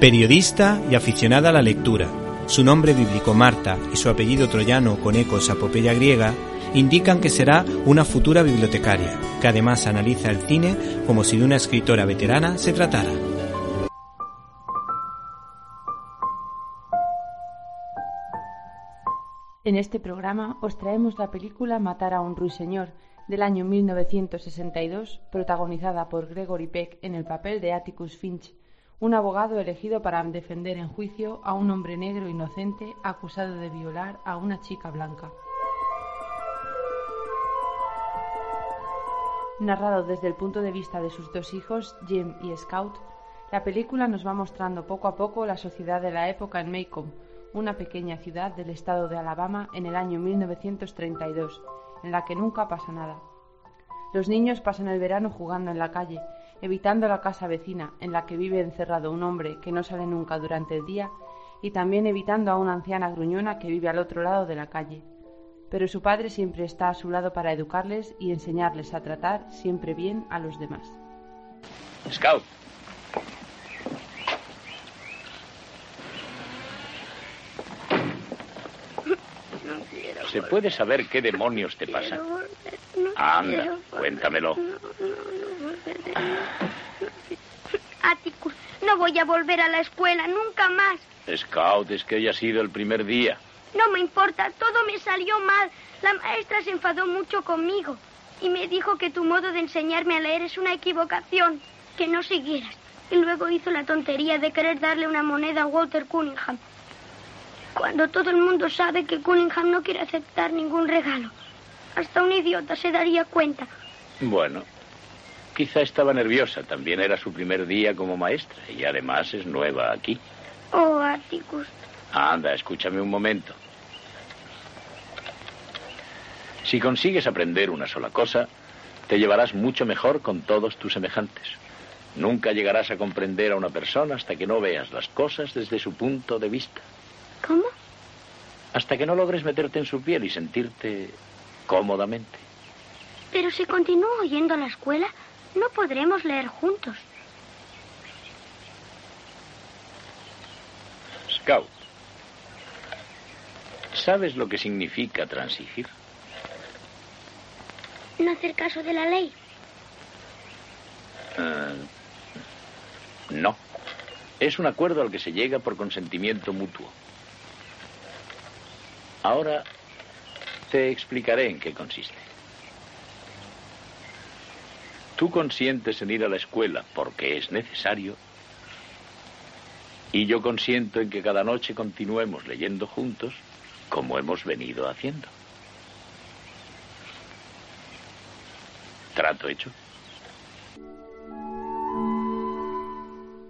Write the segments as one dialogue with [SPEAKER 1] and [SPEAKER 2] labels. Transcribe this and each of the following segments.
[SPEAKER 1] Periodista y aficionada a la lectura, su nombre bíblico Marta y su apellido troyano con ecos a apopeya griega indican que será una futura bibliotecaria, que además analiza el cine como si de una escritora veterana se tratara.
[SPEAKER 2] En este programa os traemos la película Matar a un ruiseñor del año 1962, protagonizada por Gregory Peck en el papel de Atticus Finch, un abogado elegido para defender en juicio a un hombre negro inocente acusado de violar a una chica blanca. Narrado desde el punto de vista de sus dos hijos, Jim y Scout, la película nos va mostrando poco a poco la sociedad de la época en Macomb, una pequeña ciudad del estado de Alabama en el año 1932, en la que nunca pasa nada. Los niños pasan el verano jugando en la calle, evitando la casa vecina en la que vive encerrado un hombre que no sale nunca durante el día y también evitando a una anciana gruñona que vive al otro lado de la calle. Pero su padre siempre está a su lado para educarles y enseñarles a tratar siempre bien a los demás.
[SPEAKER 3] Scout. ¿Se puede saber qué demonios te pasa? Anda, cuéntamelo.
[SPEAKER 4] Atticus, no voy a volver a la escuela nunca más.
[SPEAKER 3] Scout, es que hoy ha sido el primer día.
[SPEAKER 4] No me importa, todo me salió mal. La maestra se enfadó mucho conmigo y me dijo que tu modo de enseñarme a leer es una equivocación, que no siguieras. Y luego hizo la tontería de querer darle una moneda a Walter Cunningham. Cuando todo el mundo sabe que Cunningham no quiere aceptar ningún regalo. Hasta un idiota se daría cuenta.
[SPEAKER 3] Bueno, quizá estaba nerviosa. También era su primer día como maestra y además es nueva aquí.
[SPEAKER 4] Oh, Atticus.
[SPEAKER 3] Anda, escúchame un momento. Si consigues aprender una sola cosa, te llevarás mucho mejor con todos tus semejantes. Nunca llegarás a comprender a una persona hasta que no veas las cosas desde su punto de vista.
[SPEAKER 4] ¿Cómo?
[SPEAKER 3] Hasta que no logres meterte en su piel y sentirte cómodamente.
[SPEAKER 4] Pero si continúo yendo a la escuela, no podremos leer juntos.
[SPEAKER 3] Scout, ¿sabes lo que significa transigir?
[SPEAKER 4] No hacer caso de la ley.
[SPEAKER 3] Eh, no. Es un acuerdo al que se llega por consentimiento mutuo. Ahora te explicaré en qué consiste. Tú consientes en ir a la escuela porque es necesario y yo consiento en que cada noche continuemos leyendo juntos como hemos venido haciendo. ¿Trato hecho?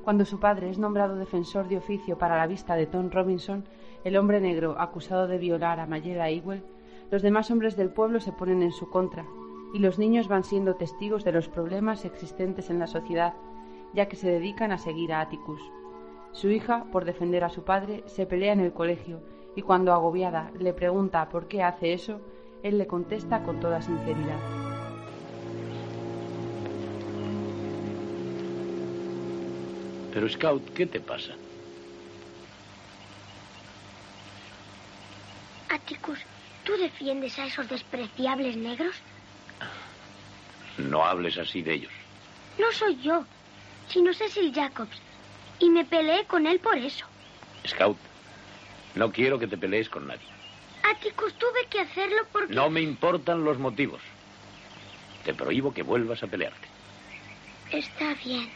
[SPEAKER 2] Cuando su padre es nombrado defensor de oficio para la vista de Tom Robinson, el hombre negro acusado de violar a Mayela Ewell, los demás hombres del pueblo se ponen en su contra, y los niños van siendo testigos de los problemas existentes en la sociedad, ya que se dedican a seguir a Atticus. Su hija, por defender a su padre, se pelea en el colegio, y cuando agobiada le pregunta por qué hace eso, él le contesta con toda sinceridad.
[SPEAKER 3] Pero Scout, ¿qué te pasa?
[SPEAKER 4] Atticus, ¿tú defiendes a esos despreciables negros?
[SPEAKER 3] No hables así de ellos.
[SPEAKER 4] No soy yo, sino Cecil Jacobs. Y me peleé con él por eso.
[SPEAKER 3] Scout, no quiero que te pelees con nadie.
[SPEAKER 4] Atticus, tuve que hacerlo porque...
[SPEAKER 3] No me importan los motivos. Te prohíbo que vuelvas a pelearte.
[SPEAKER 4] Está bien.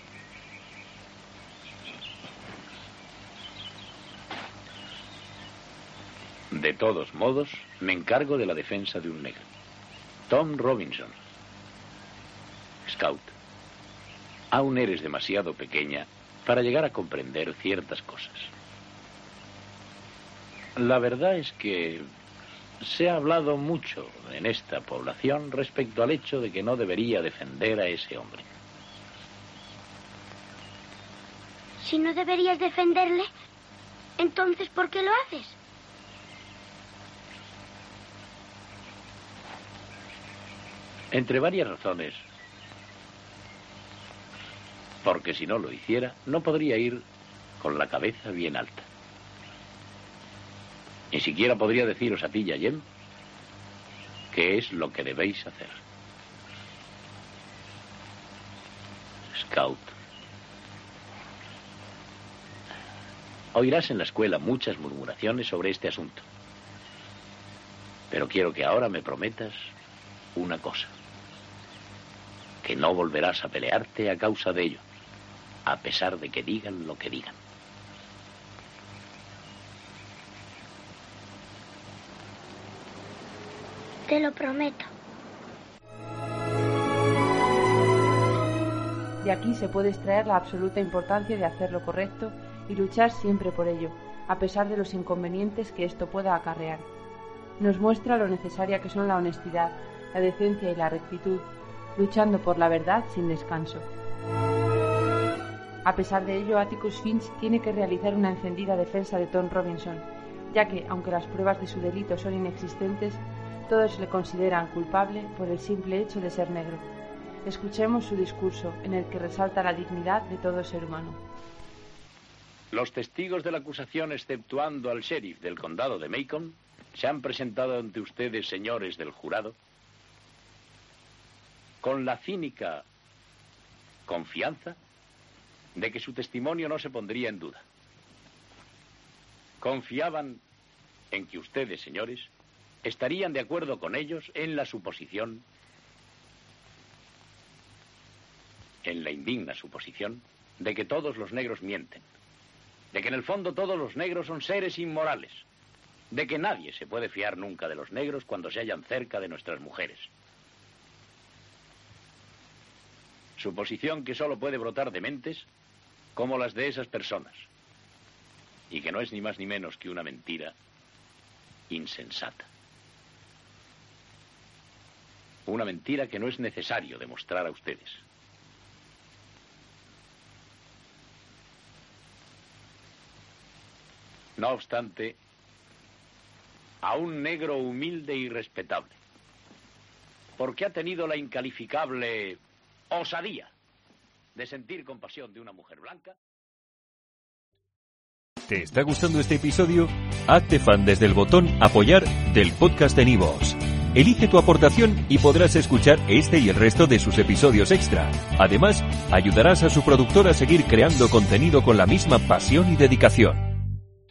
[SPEAKER 3] De todos modos, me encargo de la defensa de un negro. Tom Robinson. Scout, aún eres demasiado pequeña para llegar a comprender ciertas cosas. La verdad es que se ha hablado mucho en esta población respecto al hecho de que no debería defender a ese hombre.
[SPEAKER 4] Si no deberías defenderle, entonces ¿por qué lo haces?
[SPEAKER 3] Entre varias razones. Porque si no lo hiciera, no podría ir con la cabeza bien alta. Ni siquiera podría deciros a ti y a Jem qué es lo que debéis hacer. Scout. Oirás en la escuela muchas murmuraciones sobre este asunto. Pero quiero que ahora me prometas una cosa. Que no volverás a pelearte a causa de ello, a pesar de que digan lo que digan.
[SPEAKER 4] Te lo prometo.
[SPEAKER 2] De aquí se puede extraer la absoluta importancia de hacer lo correcto y luchar siempre por ello, a pesar de los inconvenientes que esto pueda acarrear. Nos muestra lo necesaria que son la honestidad, la decencia y la rectitud, luchando por la verdad sin descanso. A pesar de ello, Atticus Finch tiene que realizar una encendida defensa de Tom Robinson, ya que, aunque las pruebas de su delito son inexistentes, todos le consideran culpable por el simple hecho de ser negro. Escuchemos su discurso, en el que resalta la dignidad de todo ser humano.
[SPEAKER 3] Los testigos de la acusación, exceptuando al sheriff del condado de Macon, se han presentado ante ustedes, señores del jurado, con la cínica confianza de que su testimonio no se pondría en duda. Confiaban en que ustedes, señores, estarían de acuerdo con ellos en la suposición, en la indigna suposición, de que todos los negros mienten, de que en el fondo todos los negros son seres inmorales, de que nadie se puede fiar nunca de los negros cuando se hallan cerca de nuestras mujeres. Suposición que solo puede brotar de mentes como las de esas personas, y que no es ni más ni menos que una mentira insensata. Una mentira que no es necesario demostrar a ustedes. No obstante, a un negro humilde y respetable, porque ha tenido la incalificable osadía de sentir compasión de una mujer blanca.
[SPEAKER 5] ¿Te está gustando este episodio? Hazte fan desde el botón apoyar del podcast de Nivos. Elige tu aportación y podrás escuchar este y el resto de sus episodios extra. Además, ayudarás a su productor a seguir creando contenido con la misma pasión y dedicación.